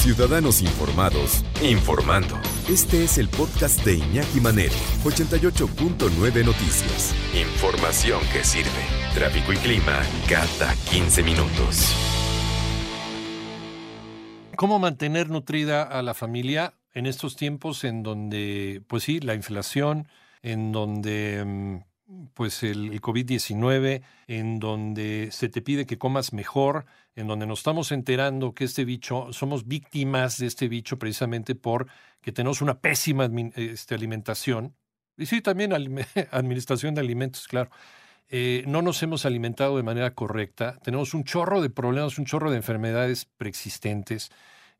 Ciudadanos informados, informando. Este es el podcast de Iñaki Manero, 88.9 Noticias. Información que sirve. Tráfico y clima cada 15 minutos. ¿Cómo mantener nutrida a la familia en estos tiempos en donde, pues sí, la inflación, en donde mm, pues el, el COVID-19, en donde se te pide que comas mejor, en donde nos estamos enterando que este bicho, somos víctimas de este bicho precisamente por que tenemos una pésima este, alimentación, y sí, también administración de alimentos, claro. Eh, no nos hemos alimentado de manera correcta, tenemos un chorro de problemas, un chorro de enfermedades preexistentes.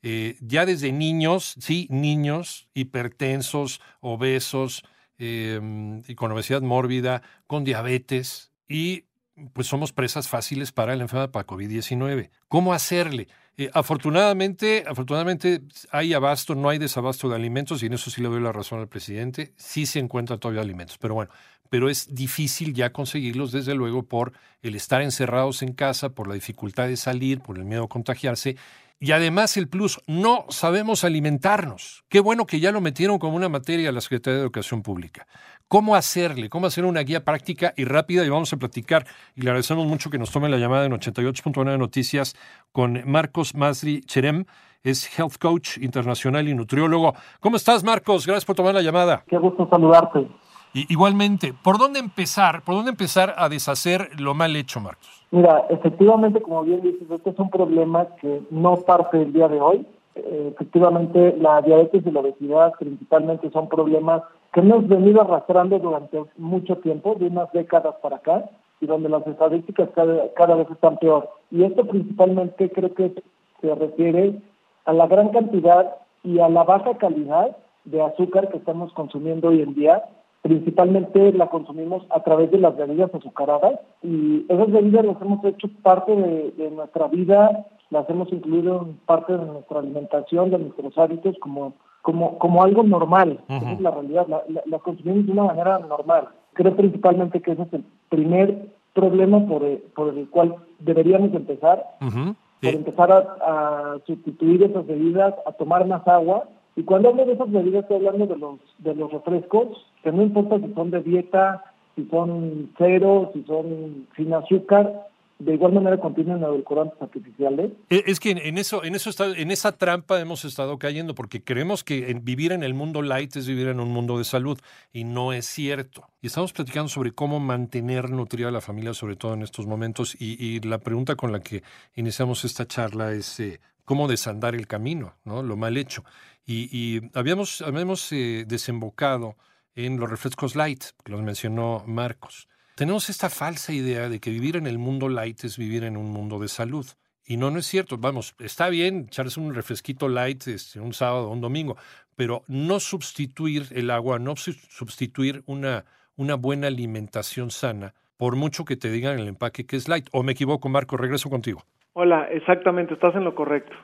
Eh, ya desde niños, sí, niños hipertensos, obesos, eh, y con obesidad mórbida, con diabetes, y pues somos presas fáciles para la enfermedad para COVID-19. ¿Cómo hacerle? Eh, afortunadamente, afortunadamente hay abasto, no hay desabasto de alimentos, y en eso sí le doy la razón al presidente, sí se encuentran todavía alimentos, pero bueno, pero es difícil ya conseguirlos, desde luego, por el estar encerrados en casa, por la dificultad de salir, por el miedo a contagiarse, y además el plus, no sabemos alimentarnos. Qué bueno que ya lo metieron como una materia a la Secretaría de Educación Pública. ¿Cómo hacerle? ¿Cómo hacer una guía práctica y rápida? Y vamos a platicar, y le agradecemos mucho que nos tome la llamada en 88.9 Noticias con Marcos Masri Cherem, es Health Coach Internacional y Nutriólogo. ¿Cómo estás, Marcos? Gracias por tomar la llamada. Qué gusto saludarte. Y, igualmente, ¿por dónde empezar? ¿Por dónde empezar a deshacer lo mal hecho, Marcos? Mira, efectivamente, como bien dices, este es un problema que no parte del día de hoy. Eh, efectivamente, la diabetes y la obesidad principalmente son problemas que hemos venido arrastrando durante mucho tiempo, de unas décadas para acá, y donde las estadísticas cada, cada vez están peor. Y esto principalmente creo que se refiere a la gran cantidad y a la baja calidad de azúcar que estamos consumiendo hoy en día, principalmente la consumimos a través de las bebidas azucaradas y esas bebidas las hemos hecho parte de, de, nuestra vida, las hemos incluido en parte de nuestra alimentación, de nuestros hábitos como como como algo normal. Uh -huh. Esa es la realidad, la, la, la, consumimos de una manera normal. Creo principalmente que ese es el primer problema por el, por el cual deberíamos empezar, uh -huh. por empezar a, a sustituir esas bebidas, a tomar más agua y cuando hablo de esas bebidas estoy hablando de los de los refrescos, que no importa si son de dieta, si son cero, si son sin azúcar, de igual manera contienen edulcorantes artificiales. Es que en eso, en eso está, en esa trampa hemos estado cayendo, porque creemos que vivir en el mundo light es vivir en un mundo de salud, y no es cierto. Y estamos platicando sobre cómo mantener nutrida a la familia, sobre todo en estos momentos, y, y la pregunta con la que iniciamos esta charla es eh, cómo desandar el camino, ¿no? Lo mal hecho. Y, habíamos, habíamos eh, desembocado en los refrescos light, que los mencionó Marcos. Tenemos esta falsa idea de que vivir en el mundo light es vivir en un mundo de salud. Y no, no es cierto. Vamos, está bien echarse un refresquito light este, un sábado o un domingo, pero no sustituir el agua, no sustituir una, una buena alimentación sana, por mucho que te digan el empaque que es light. ¿O me equivoco, Marco? Regreso contigo. Hola, exactamente, estás en lo correcto.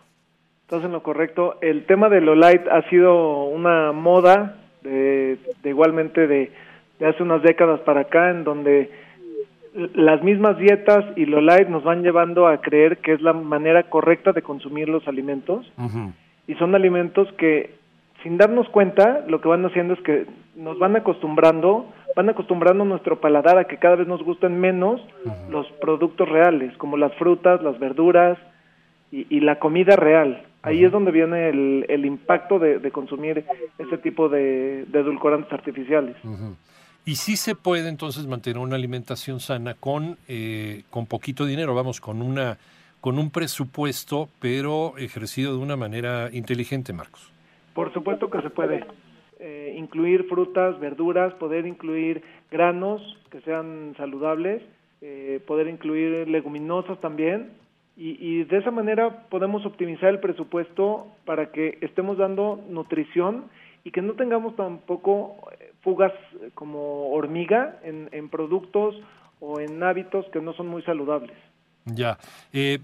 Estás en lo correcto. El tema de lo light ha sido una moda de, de igualmente de, de, hace unas décadas para acá, en donde las mismas dietas y lo light nos van llevando a creer que es la manera correcta de consumir los alimentos. Uh -huh. Y son alimentos que, sin darnos cuenta, lo que van haciendo es que nos van acostumbrando, van acostumbrando nuestro paladar a que cada vez nos gusten menos uh -huh. los productos reales, como las frutas, las verduras y, y la comida real. Ahí es donde viene el, el impacto de, de, consumir ese tipo de, de edulcorantes artificiales. Uh -huh. Y sí se puede entonces mantener una alimentación sana con, eh, con poquito dinero, vamos, con, una, con un presupuesto, pero ejercido de una manera inteligente, Marcos. Por supuesto que se puede. Incluir frutas, verduras, poder incluir granos que sean saludables, eh, poder incluir leguminosas también, Y, y de esa manera podemos optimizar el presupuesto para que estemos dando nutrición y que no tengamos tampoco eh, fugas eh, como hormiga en, en productos o en hábitos que no son muy saludables. Ya. Eh,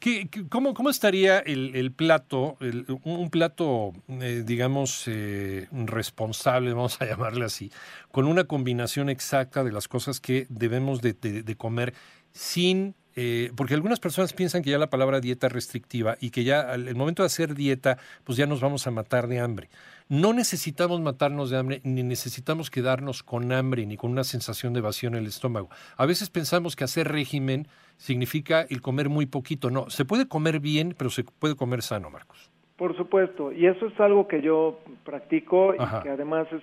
¿qué, qué- cómo, estaría el, plato, un plato, eh, digamos, eh, responsable, vamos a llamarle así, con una combinación exacta de las cosas que debemos de, de- de comer sin... eh, porque algunas personas piensan que ya la palabra dieta es restrictiva y que ya al el momento de hacer dieta, pues ya nos vamos a matar de hambre. No necesitamos matarnos de hambre, ni necesitamos quedarnos con hambre, ni con una sensación de vacío en el estómago. A veces pensamos que hacer régimen significa el comer muy poquito. No, se puede comer bien, pero se puede comer sano, Marcos. Por supuesto, y eso es algo que yo practico Ajá. y que además es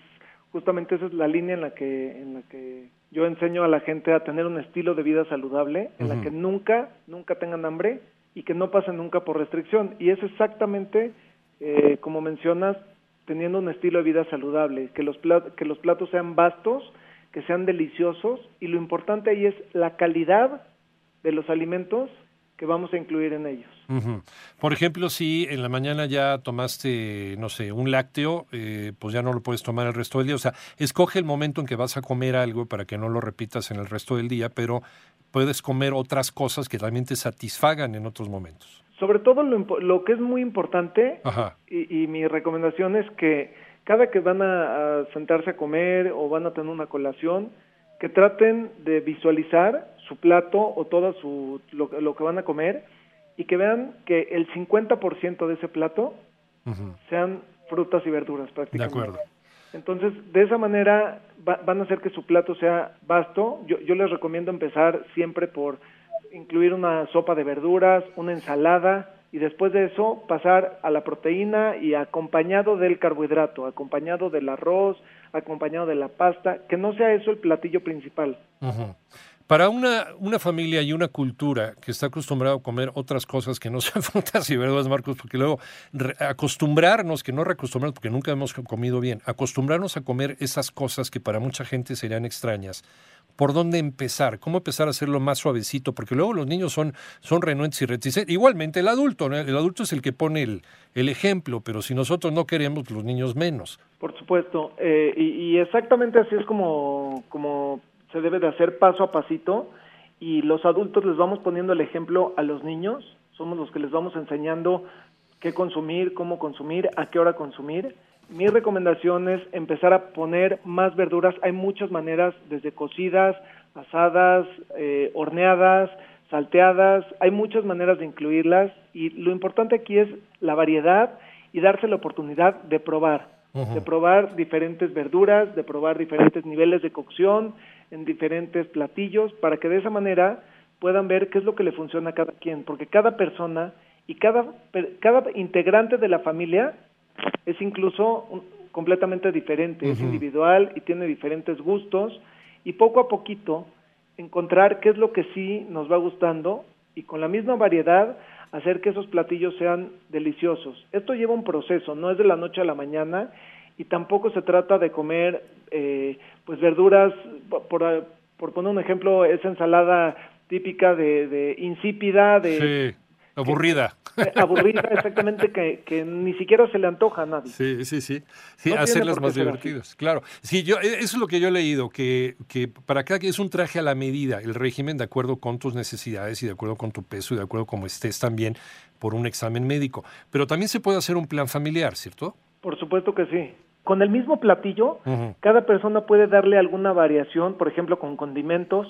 justamente esa es la línea en la que en la que yo enseño a la gente a tener un estilo de vida saludable, en la que nunca nunca tengan hambre y que no pasen nunca por restricción. Y es exactamente eh, como mencionas teniendo un estilo de vida saludable, que los plat- que los platos sean vastos, que sean deliciosos y lo importante ahí es la calidad de los alimentos que vamos a incluir en ellos. Por ejemplo, si en la mañana ya tomaste, no sé, un lácteo, eh, pues ya no lo puedes tomar el resto del día. O sea, escoge el momento en que vas a comer algo para que no lo repitas en el resto del día, pero puedes comer otras cosas que también te satisfagan en otros momentos. Sobre todo lo, que es muy importante Ajá. y, y mi recomendación es que cada que van a, a sentarse a comer o van a tener una colación, que traten de visualizar su plato o todo su, lo, lo que van a comer y que vean que el 50% de ese plato sean frutas y verduras De prácticamente. acuerdo. Entonces, de esa manera va- van a hacer que su plato sea vasto. Yo, yo les recomiendo empezar siempre por incluir una sopa de verduras, una ensalada y después de eso pasar a la proteína y acompañado del carbohidrato, acompañado del arroz, acompañado de la pasta, que no sea eso el platillo principal. Para una, una familia y una cultura que está acostumbrada a comer otras cosas que no sean frutas y verduras, Marcos, porque luego acostumbrarnos, que no reacostumbrarnos porque nunca hemos comido bien, acostumbrarnos a comer esas cosas que para mucha gente serían extrañas, ¿por dónde empezar? ¿Cómo empezar a hacerlo más suavecito? Porque luego los niños son, son renuentes y reticentes. Igualmente el adulto, ¿no? el adulto es el que pone el, el ejemplo, pero si nosotros no queremos, pues los niños menos. Por supuesto, eh, y, y exactamente así es como, como se debe de hacer paso a pasito y los adultos les vamos poniendo el ejemplo a los niños, somos los que les vamos enseñando qué consumir, cómo consumir, a qué hora consumir. Mi recomendación es empezar a poner más verduras, hay muchas maneras, desde cocidas, asadas, eh, horneadas, salteadas, hay muchas maneras de incluirlas y lo importante aquí es la variedad y darse la oportunidad de probar de probar diferentes verduras, de probar diferentes niveles de cocción en diferentes platillos, para que de esa manera puedan ver qué es lo que le funciona a cada quien, porque cada persona y cada, cada integrante de la familia es incluso un- completamente diferente, es individual y tiene diferentes gustos, y poco a poquito encontrar qué es lo que sí nos va gustando y con la misma variedad hacer que esos platillos sean deliciosos. Esto lleva un proceso, no es de la noche a la mañana y tampoco se trata de comer eh, pues verduras, por, por poner un ejemplo, esa ensalada típica de, de insípida, de Sí, aburrida. eh, aburrida exactamente, que, que ni siquiera se le antoja a nadie. Sí, sí, sí. Sí, No tiene hacerlas más divertidas. Claro. Sí, yo, e- eso es lo que yo he leído, que, que para cada que es un traje a la medida, el régimen de acuerdo con tus necesidades y de acuerdo con tu peso y de acuerdo como estés también por un examen médico. Pero también se puede hacer un plan familiar, ¿cierto? Por supuesto que sí. Con el mismo platillo, cada persona puede darle alguna variación, por ejemplo, con condimentos,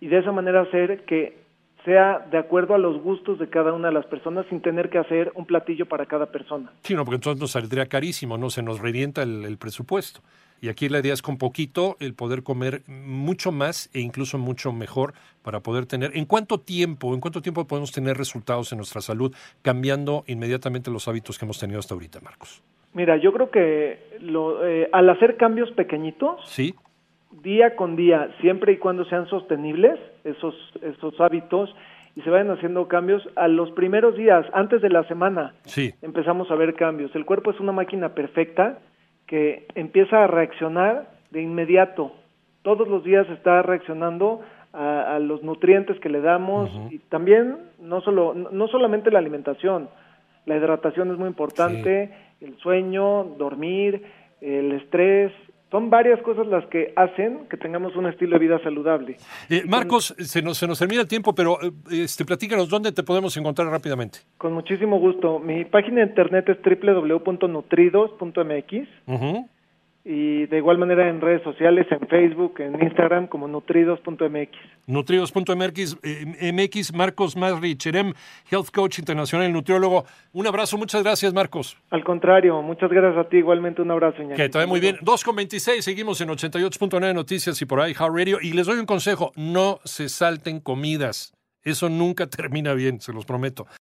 y de esa manera hacer que sea de acuerdo a los gustos de cada una de las personas sin tener que hacer un platillo para cada persona. Sí, no, porque entonces nos saldría carísimo, ¿no? Se nos revienta el, el presupuesto. Y aquí la idea es con poquito el poder comer mucho más e incluso mucho mejor para poder tener. ¿En cuánto tiempo, en cuánto tiempo podemos tener resultados en nuestra salud cambiando inmediatamente los hábitos que hemos tenido hasta ahorita, Marcos? Mira, yo creo que lo, eh, al hacer cambios pequeñitos, Sí, día con día, siempre y cuando sean sostenibles esos, esos hábitos y se vayan haciendo cambios, a los primeros días, antes de la semana, sí. empezamos a ver cambios. El cuerpo es una máquina perfecta que empieza a reaccionar de inmediato. Todos los días está reaccionando a, los nutrientes que le damos y también no solo no solamente la alimentación, la hidratación es muy importante, el sueño, dormir, el estrés, son varias cosas las que hacen que tengamos un estilo de vida saludable. Eh, Marcos, se nos, se nos termina el tiempo, pero eh, este, platícanos dónde te podemos encontrar rápidamente. Con muchísimo gusto. Mi página de internet es www.nutridos.mx y de igual manera en redes sociales, en Facebook, en Instagram como nutridos.mx. Nutridos.mx, eh, MX, Marcos Masri Cherem, Health Coach Internacional, nutriólogo. Un abrazo, muchas gracias Marcos. Al contrario, muchas gracias a ti, igualmente un abrazo. Que te vaya muy bien. 2.26, seguimos en 88.9 Noticias y por ahí, How Radio. Y les doy un consejo, no se salten comidas. Eso nunca termina bien, se los prometo.